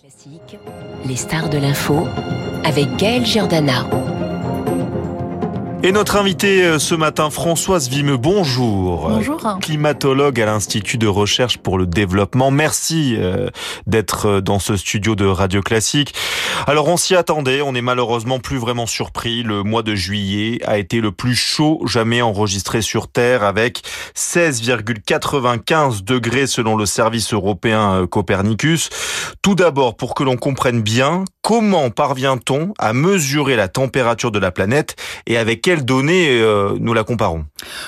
Classique, les stars de l'info avec Gaël Giordana. Et notre invitée euh, ce matin, Françoise Vimeux, bonjour. Bonjour. Climatologue à l'Institut de recherche pour le développement. Merci euh, d'être euh, dans ce studio de Radio Classique. Alors on s'y attendait, on n'est malheureusement plus vraiment surpris. Le mois de juillet a été le plus chaud jamais enregistré sur Terre avec 16,95 degrés selon le service européen Copernicus. Tout d'abord, pour que l'on comprenne bien, comment parvient-on à mesurer la température de la planète et avec quelles données euh, nous la comparons?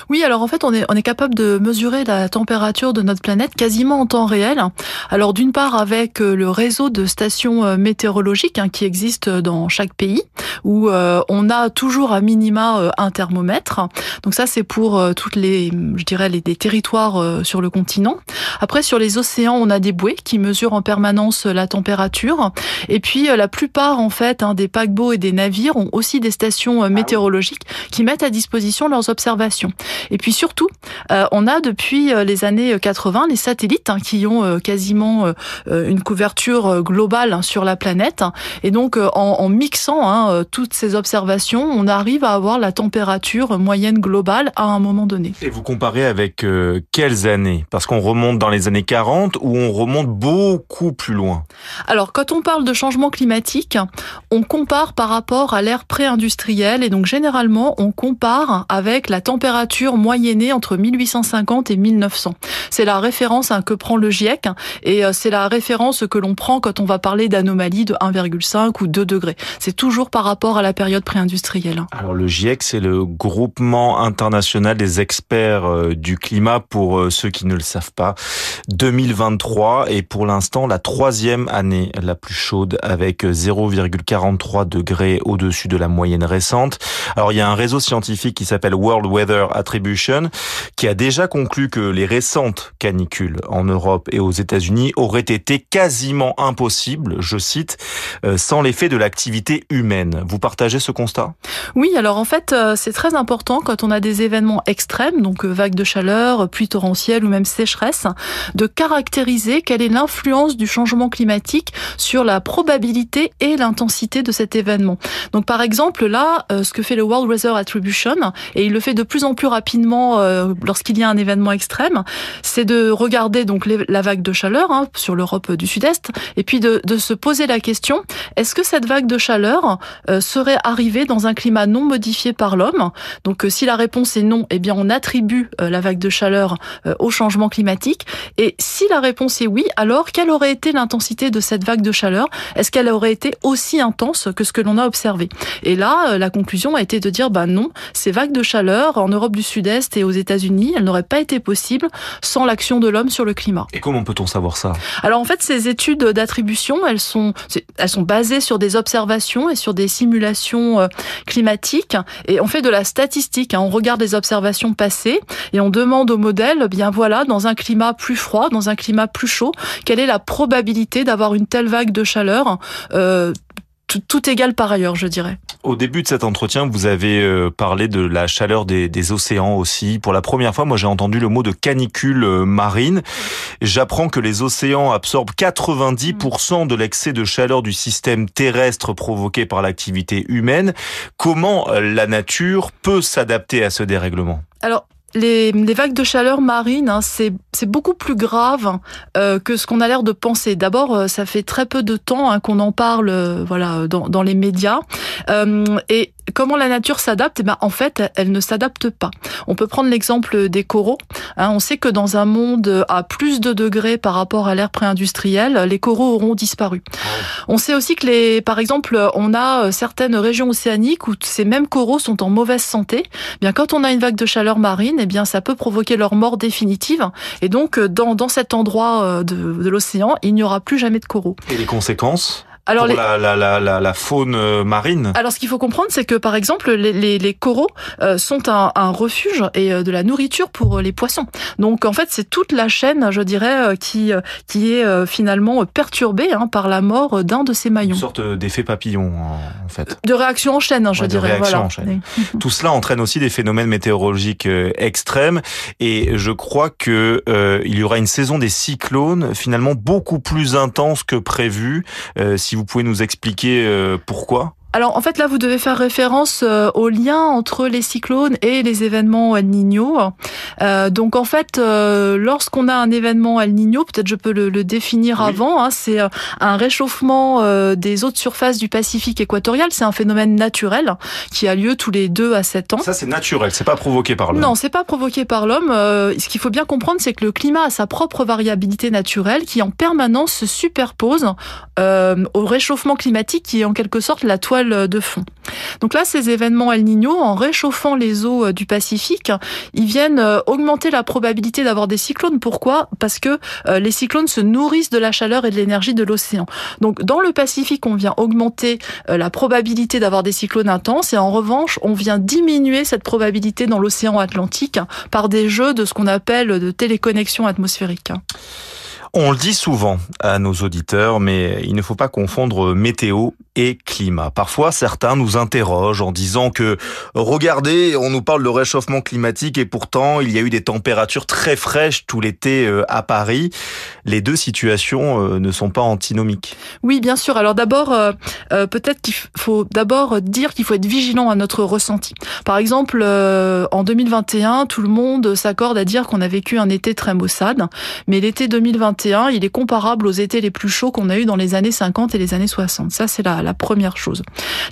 Oui, alors en fait, on est, on est capable de mesurer la température de notre planète quasiment en temps réel. Alors d'une part avec euh, le réseau de stations euh, météorologiques hein, qui existe dans chaque pays, où on a toujours à minima un thermomètre. Donc ça, c'est pour toutes les, je dirais, les, les territoires sur le continent. Après, sur les océans, on a des bouées qui mesurent en permanence la température. Et puis, la plupart, en fait, hein, des paquebots et des navires ont aussi des stations météorologiques qui mettent à disposition leurs observations. Et puis surtout, euh, on a depuis euh, les années 80 les satellites hein, qui ont euh, quasiment une couverture globale hein, sur la planète. Et donc, en, en mixant hein, toutes ces observations, on arrive à avoir la température moyenne globale à un moment donné. Et vous comparez avec quelles années? Parce qu'on remonte dans les années 40 ou on remonte beaucoup plus loin? Alors, quand on parle de changement climatique, on compare par rapport à l'ère pré-industrielle et donc généralement on compare avec la température moyennée entre 1850 et 1900. C'est la référence hein, que prend le GIEC et euh, c'est la référence que l'on prend quand on va parler d'anomalies de 1,5 ou 2 degrés. C'est toujours par rapport à la période pré-industrielle. Alors le GIEC, c'est le groupement international des experts euh, du climat pour euh, ceux qui ne le savent pas. 2023 est pour l'instant la troisième année la plus chaude avec 0,43 degrés au-dessus de la moyenne récente. Alors il y a réseau scientifique qui s'appelle World Weather Attribution qui a déjà conclu que les récentes canicules en Europe et aux États-Unis auraient été quasiment impossibles, je cite, euh, sans l'effet de l'activité humaine. Vous partagez ce constat? Oui, alors en fait, euh, c'est très important quand on a des événements extrêmes, donc euh, vagues de chaleur, pluie torrentielle ou même sécheresse, de caractériser quelle est l'influence du changement climatique sur la probabilité et l'intensité de cet événement. Donc par exemple, là, ce que fait le World Attribution, et il le fait de plus en plus rapidement euh, lorsqu'il y a un événement extrême, c'est de regarder donc la vague de chaleur hein, sur l'Europe du Sud-Est, et puis de, de, se poser la question est-ce que cette vague de chaleur euh, serait arrivée dans un climat non modifié par l'homme? Donc, euh, si la réponse est non, eh bien, on attribue la vague de chaleur au changement climatique. Et si la réponse est oui, alors quelle aurait été l'intensité de cette vague de chaleur? Est-ce qu'elle aurait été aussi intense que ce que l'on a observé? Et là, la conclusion a été de dire bah non, ces vagues de chaleur en Europe du Sud-Est et aux États-Unis, elles n'auraient pas été possibles sans l'action de l'homme sur le climat. Et comment peut-on savoir ça? Alors en fait, ces études d'attribution, elles sont elles sont basées sur des observations et sur des simulations euh, climatiques et on fait de la statistique. Hein. On regarde les observations passées et on demande au modèle, eh bien voilà, dans un climat plus froid, dans un climat plus chaud, quelle est la probabilité d'avoir une telle vague de chaleur euh, tout, égal par ailleurs, je dirais. Au début de cet entretien, vous avez euh, parlé de la chaleur des, océans aussi. Pour la première fois, moi, j'ai entendu le mot de canicule euh, marine. J'apprends que les océans absorbent 90% de l'excès de chaleur du système terrestre provoqué par l'activité humaine. Comment euh, la nature peut s'adapter à ce dérèglement? Alors, les, vagues de chaleur marine, hein, c'est beaucoup plus grave euh, que ce qu'on a l'air de penser. D'abord, euh, ça fait très peu de temps hein, qu'on en parle, euh, voilà, dans, dans, les médias. Comment la nature s'adapte Eh ben, en fait, elle ne s'adapte pas. On peut prendre l'exemple des coraux. Hein, on sait que dans un monde à plus de degrés par rapport à l'ère pré-industrielle, les coraux auront disparu. On sait aussi que, les, par exemple, on a certaines régions océaniques où ces mêmes coraux sont en mauvaise santé. Eh bien, quand on a une vague de chaleur marine, eh bien, ça peut provoquer leur mort définitive. Et donc, dans, dans cet endroit de, de l'océan, il n'y aura plus jamais de coraux. Et les conséquences? Alors pour la, la, la, la, faune marine Alors ce qu'il faut comprendre, c'est que par exemple, les, les, les coraux sont un, un, refuge et de la nourriture pour les poissons. Donc en fait, c'est toute la chaîne, je dirais, qui, qui est finalement perturbée hein, par la mort d'un de ces maillons. Une sorte d'effet papillon, en fait. De réaction en chaîne, hein, je dirais. voilà. en chaîne. Tout cela entraîne aussi des phénomènes météorologiques extrêmes et je crois que euh, il y aura une saison des cyclones finalement beaucoup plus intense que prévu. Euh, si vous pouvez nous expliquer euh, pourquoi? Alors en fait là vous devez faire référence euh, au lien entre les cyclones et les événements El Niño. Euh, donc en fait euh, lorsqu'on a un événement El Niño, peut-être je peux le, le définir avant, hein, c'est euh, un réchauffement des eaux de surface du Pacifique équatorial. C'est un phénomène naturel qui a lieu tous les deux à 7 ans. Ça c'est naturel, c'est pas provoqué par l'homme. Non, c'est pas provoqué par l'homme. ce qu'il faut bien comprendre, c'est que le climat a sa propre variabilité naturelle qui en permanence se superpose au réchauffement climatique qui est en quelque sorte la toile de fond. Donc là, ces événements El Niño, en réchauffant les eaux euh, du Pacifique, ils viennent euh, augmenter la probabilité d'avoir des cyclones. Pourquoi? Parce que euh, les cyclones se nourrissent de la chaleur et de l'énergie de l'océan. Donc dans le Pacifique, on vient augmenter la probabilité d'avoir des cyclones intenses et en revanche, on vient diminuer cette probabilité dans l'océan Atlantique par des jeux de ce qu'on appelle de téléconnexion atmosphérique. On le dit souvent à nos auditeurs, mais il ne faut pas confondre météo et climat. Parfois, certains nous interrogent en disant que, regardez, on nous parle de réchauffement climatique et pourtant, il y a eu des températures très fraîches tout l'été euh, à Paris. Les deux situations euh, ne sont pas antinomiques. Oui, bien sûr. Alors d'abord, euh, peut-être qu'il faut d'abord dire qu'il faut être vigilant à notre ressenti. Par exemple, en 2021, tout le monde s'accorde à dire qu'on a vécu un été très maussade, mais l'été 2021 il est comparable aux étés les plus chauds qu'on a eu dans les années 50 et les années 60. Ça, c'est la, première chose.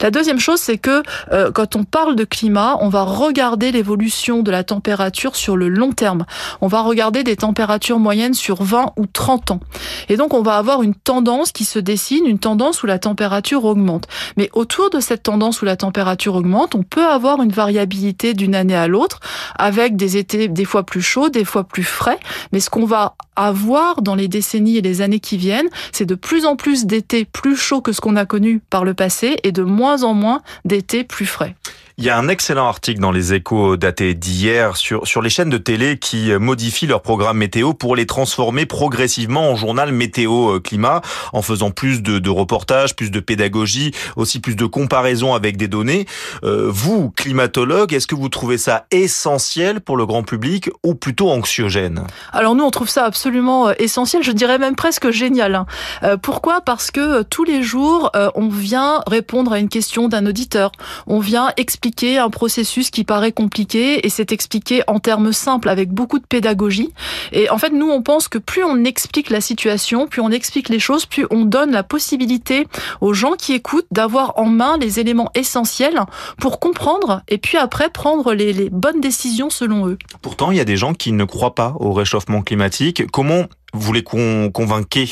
La deuxième chose, c'est que euh, quand on parle de climat, on va regarder l'évolution de la température sur le long terme. On va regarder des températures moyennes sur 20 ou 30 ans. Et donc, on va avoir une tendance qui se dessine, une tendance où la température augmente. Mais autour de cette tendance où la température augmente, on peut avoir une variabilité d'une année à l'autre, avec des étés des fois plus chauds, des fois plus frais. Mais ce qu'on va avoir dans les décennies et les années qui viennent, c'est de plus en plus d'étés plus chauds que ce qu'on a connu par le passé et de moins en moins d'étés plus frais. Il y a un excellent article dans les échos datés d'hier sur, sur les chaînes de télé qui modifient leur programme météo pour les transformer progressivement en journal météo euh, climat en faisant plus de, de reportages, plus de pédagogie, aussi plus de comparaisons avec des données. Euh, vous, climatologue, est-ce que vous trouvez ça essentiel pour le grand public ou plutôt anxiogène? Alors nous, on trouve ça absolument euh, essentiel, je dirais même presque génial. Hein. Euh, pourquoi? Parce que tous les jours, on vient répondre à une question d'un auditeur, on vient expliquer un processus qui paraît compliqué et c'est expliqué en termes simples avec beaucoup de pédagogie. Et en fait, nous, on pense que plus on explique la situation, plus on explique les choses, plus on donne la possibilité aux gens qui écoutent d'avoir en main les éléments essentiels pour comprendre et puis après prendre les, les bonnes décisions selon eux. Pourtant, il y a des gens qui ne croient pas au réchauffement climatique. Comment vous les convainquez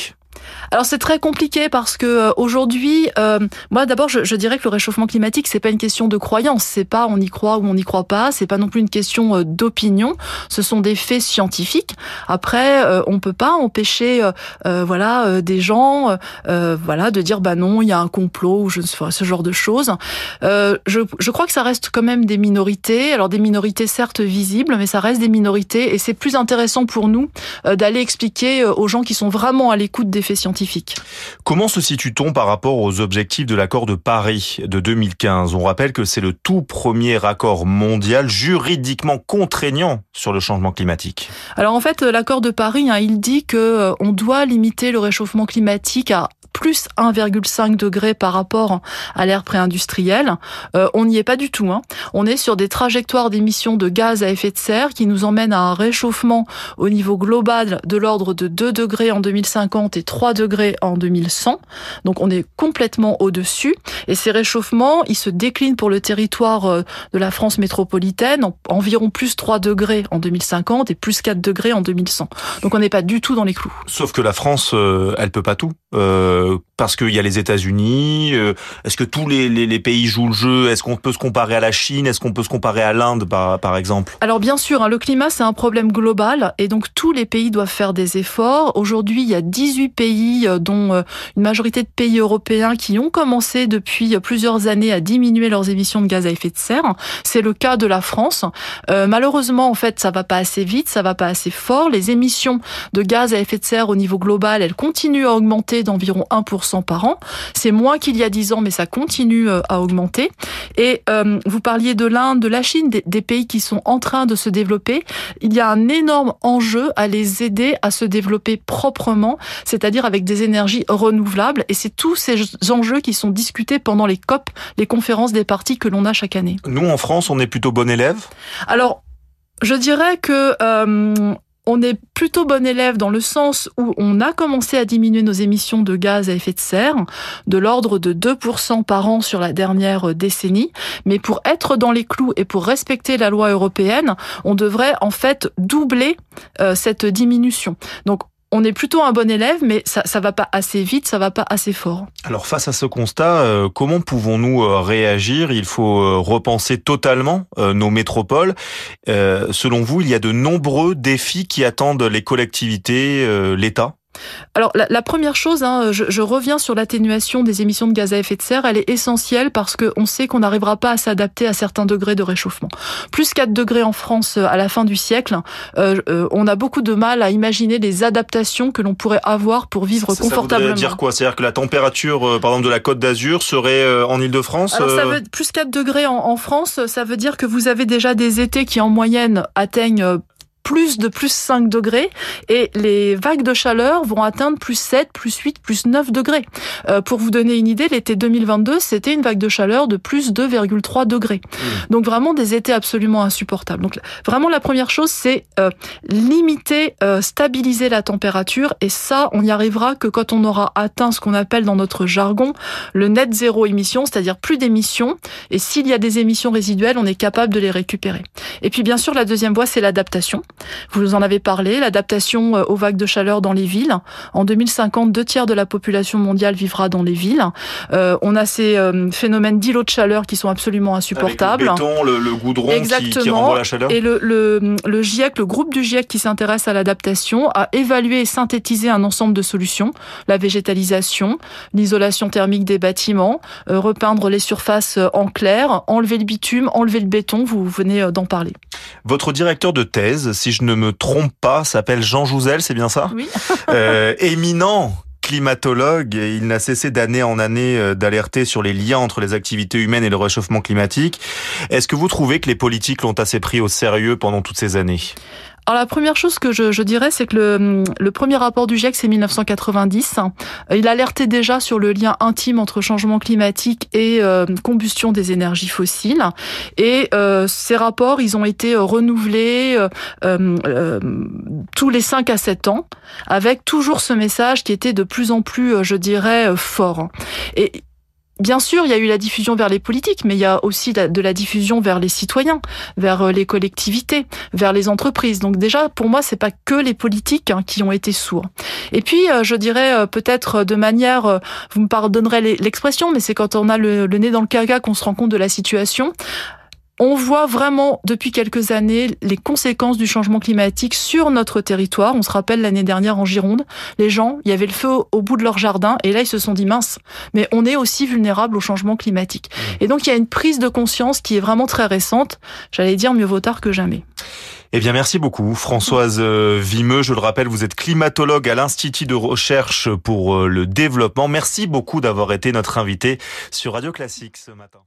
alors c'est très compliqué parce que euh, aujourd'hui, euh, moi d'abord je, je, dirais que le réchauffement climatique c'est pas une question de croyance, c'est pas on y croit ou on n'y croit pas, c'est pas non plus une question euh, d'opinion, ce sont des faits scientifiques. Après, euh, on peut pas empêcher euh, voilà des gens voilà de dire bah non il y a un complot ou je ne sais pas ce genre de choses. Je, je crois que ça reste quand même des minorités, alors des minorités certes visibles, mais ça reste des minorités. Et c'est plus intéressant pour nous d'aller expliquer aux gens qui sont vraiment à l'écoute des faits scientifiques. Comment se situe-t-on par rapport aux objectifs de l'accord de Paris de 2015 On rappelle que c'est le tout premier accord mondial juridiquement contraignant sur le changement climatique. Alors en fait, l'accord de Paris, hein, il dit que euh, on doit limiter le réchauffement climatique à plus 1,5 degré par rapport à l'ère pré-industrielle. Euh, on n'y est pas du tout. Hein. On est sur des trajectoires d'émissions de gaz à effet de serre qui nous emmènent à un réchauffement au niveau global de l'ordre de 2 degrés en 2050 et 3 degrés en 2100. Donc on est complètement au-dessus. Et ces réchauffements, ils se déclinent pour le territoire euh, de la France métropolitaine en environ plus 3 degrés en 2050 et plus 4 degrés en 2100. Donc on n'est pas du tout dans les clous. Sauf que la France, euh, elle peut pas tout. Parce qu'il y a les États-Unis. Est-ce que tous les, les, les, pays jouent le jeu? Est-ce qu'on peut se comparer à la Chine? Est-ce qu'on peut se comparer à l'Inde, par, par exemple? Alors bien sûr, hein, le climat c'est un problème global et donc tous les pays doivent faire des efforts. Aujourd'hui, il y a 18 pays, dont une majorité de pays européens, qui ont commencé depuis plusieurs années à diminuer leurs émissions de gaz à effet de serre. C'est le cas de la France. Euh, malheureusement, en fait, ça va pas assez vite, ça va pas assez fort. Les émissions de gaz à effet de serre au niveau global, elles continuent à augmenter d'environ 1% par an. C'est moins qu'il y a 10 ans, mais ça continue euh, à augmenter. Et euh, vous parliez de l'Inde, de la Chine, des, des, pays qui sont en train de se développer. Il y a un énorme enjeu à les aider à se développer proprement, c'est-à-dire avec des énergies renouvelables. Et c'est tous ces enjeux qui sont discutés pendant les COP, les conférences des partis que l'on a chaque année. Nous, en France, on est plutôt bon élève? Alors, je dirais que euh, on est plutôt bon élève dans le sens où on a commencé à diminuer nos émissions de gaz à effet de serre de l'ordre de 2% par an sur la dernière décennie. Mais pour être dans les clous et pour respecter la loi européenne, on devrait en fait doubler euh, cette diminution. Donc on est plutôt un bon élève, mais ça, ça va pas assez vite, ça va pas assez fort. Alors face à ce constat, euh, comment pouvons-nous euh, réagir? Il faut euh, repenser totalement nos métropoles. selon vous, il y a de nombreux défis qui attendent les collectivités, l'État? Alors la, la, première chose, hein, je, je, reviens sur l'atténuation des émissions de gaz à effet de serre, elle est essentielle parce qu'on sait qu'on n'arrivera pas à s'adapter à certains degrés de réchauffement. Plus 4 degrés en France euh, à la fin du siècle, euh, euh, on a beaucoup de mal à imaginer les adaptations que l'on pourrait avoir pour vivre ça, confortablement. Ça veut dire quoi? C'est-à-dire que la température, euh, par exemple, de la Côte d'Azur serait euh, en Île-de-France Alors ça veut, plus 4 degrés en, en France, ça veut dire que vous avez déjà des étés qui en moyenne atteignent plus de plus 5 degrés et les vagues de chaleur vont atteindre plus 7, plus 8, plus 9 degrés. Euh, pour vous donner une idée, l'été 2022, c'était une vague de chaleur de plus 2,3 degrés. Mmh. Donc vraiment des étés absolument insupportables. Donc vraiment la première chose, c'est euh, limiter, euh, stabiliser la température et ça, on n'y arrivera que quand on aura atteint ce qu'on appelle dans notre jargon le net zéro émission, c'est-à-dire plus d'émissions. Et s'il y a des émissions résiduelles, on est capable de les récupérer. Et puis bien sûr, la deuxième voie, c'est l'adaptation. Vous en avez parlé, l'adaptation euh, aux vagues de chaleur dans les villes. En 2050, deux tiers de la population mondiale vivra dans les villes. Euh, on a ces euh, phénomènes d'îlots de chaleur qui sont absolument insupportables. Avec le béton, le, le goudron Exactement. Qui, qui renvoie la chaleur. Et le, le, le GIEC, le groupe du GIEC qui s'intéresse à l'adaptation, a évalué et synthétisé un ensemble de solutions. La végétalisation, l'isolation thermique des bâtiments, euh, repeindre les surfaces en clair, enlever le bitume, enlever le béton, vous venez d'en parler. Votre directeur de thèse, si je ne me trompe pas, s'appelle Jean Jouzel, c'est bien ça Oui. euh, éminent climatologue, il n'a cessé d'année en année d'alerter sur les liens entre les activités humaines et le réchauffement climatique. Est-ce que vous trouvez que les politiques l'ont assez pris au sérieux pendant toutes ces années? Alors la première chose que je, je dirais, c'est que le, le, premier rapport du GIEC, c'est 1990. Il alertait déjà sur le lien intime entre changement climatique et euh, combustion des énergies fossiles. Et euh, ces rapports, ils ont été renouvelés euh, euh tous les 5 à 7 ans, avec toujours ce message qui était de plus en plus, je dirais, fort. Et Bien sûr, il y a eu la diffusion vers les politiques, mais il y a aussi de la diffusion vers les citoyens, vers euh, les collectivités, vers les entreprises. Donc déjà, pour moi, c'est pas que les politiques hein, qui ont été sourds. Et puis, euh, je dirais euh, peut-être de manière, vous me pardonnerez l'expression, mais c'est quand on a le, nez dans le caca qu'on se rend compte de la situation on voit vraiment depuis quelques années les conséquences du changement climatique sur notre territoire. On se rappelle l'année dernière en Gironde, les gens, il y avait le feu au bout de leur jardin et là ils se sont dit mince, mais on est aussi vulnérable au changement climatique. Mmh. Et donc il y a une prise de conscience qui est vraiment très récente. J'allais dire mieux vaut tard que jamais. Eh bien, merci beaucoup, Françoise euh, Vimeux. Je le rappelle, vous êtes climatologue à l'Institut de recherche pour euh, le développement. Merci beaucoup d'avoir été notre invité sur Radio Classique ce matin.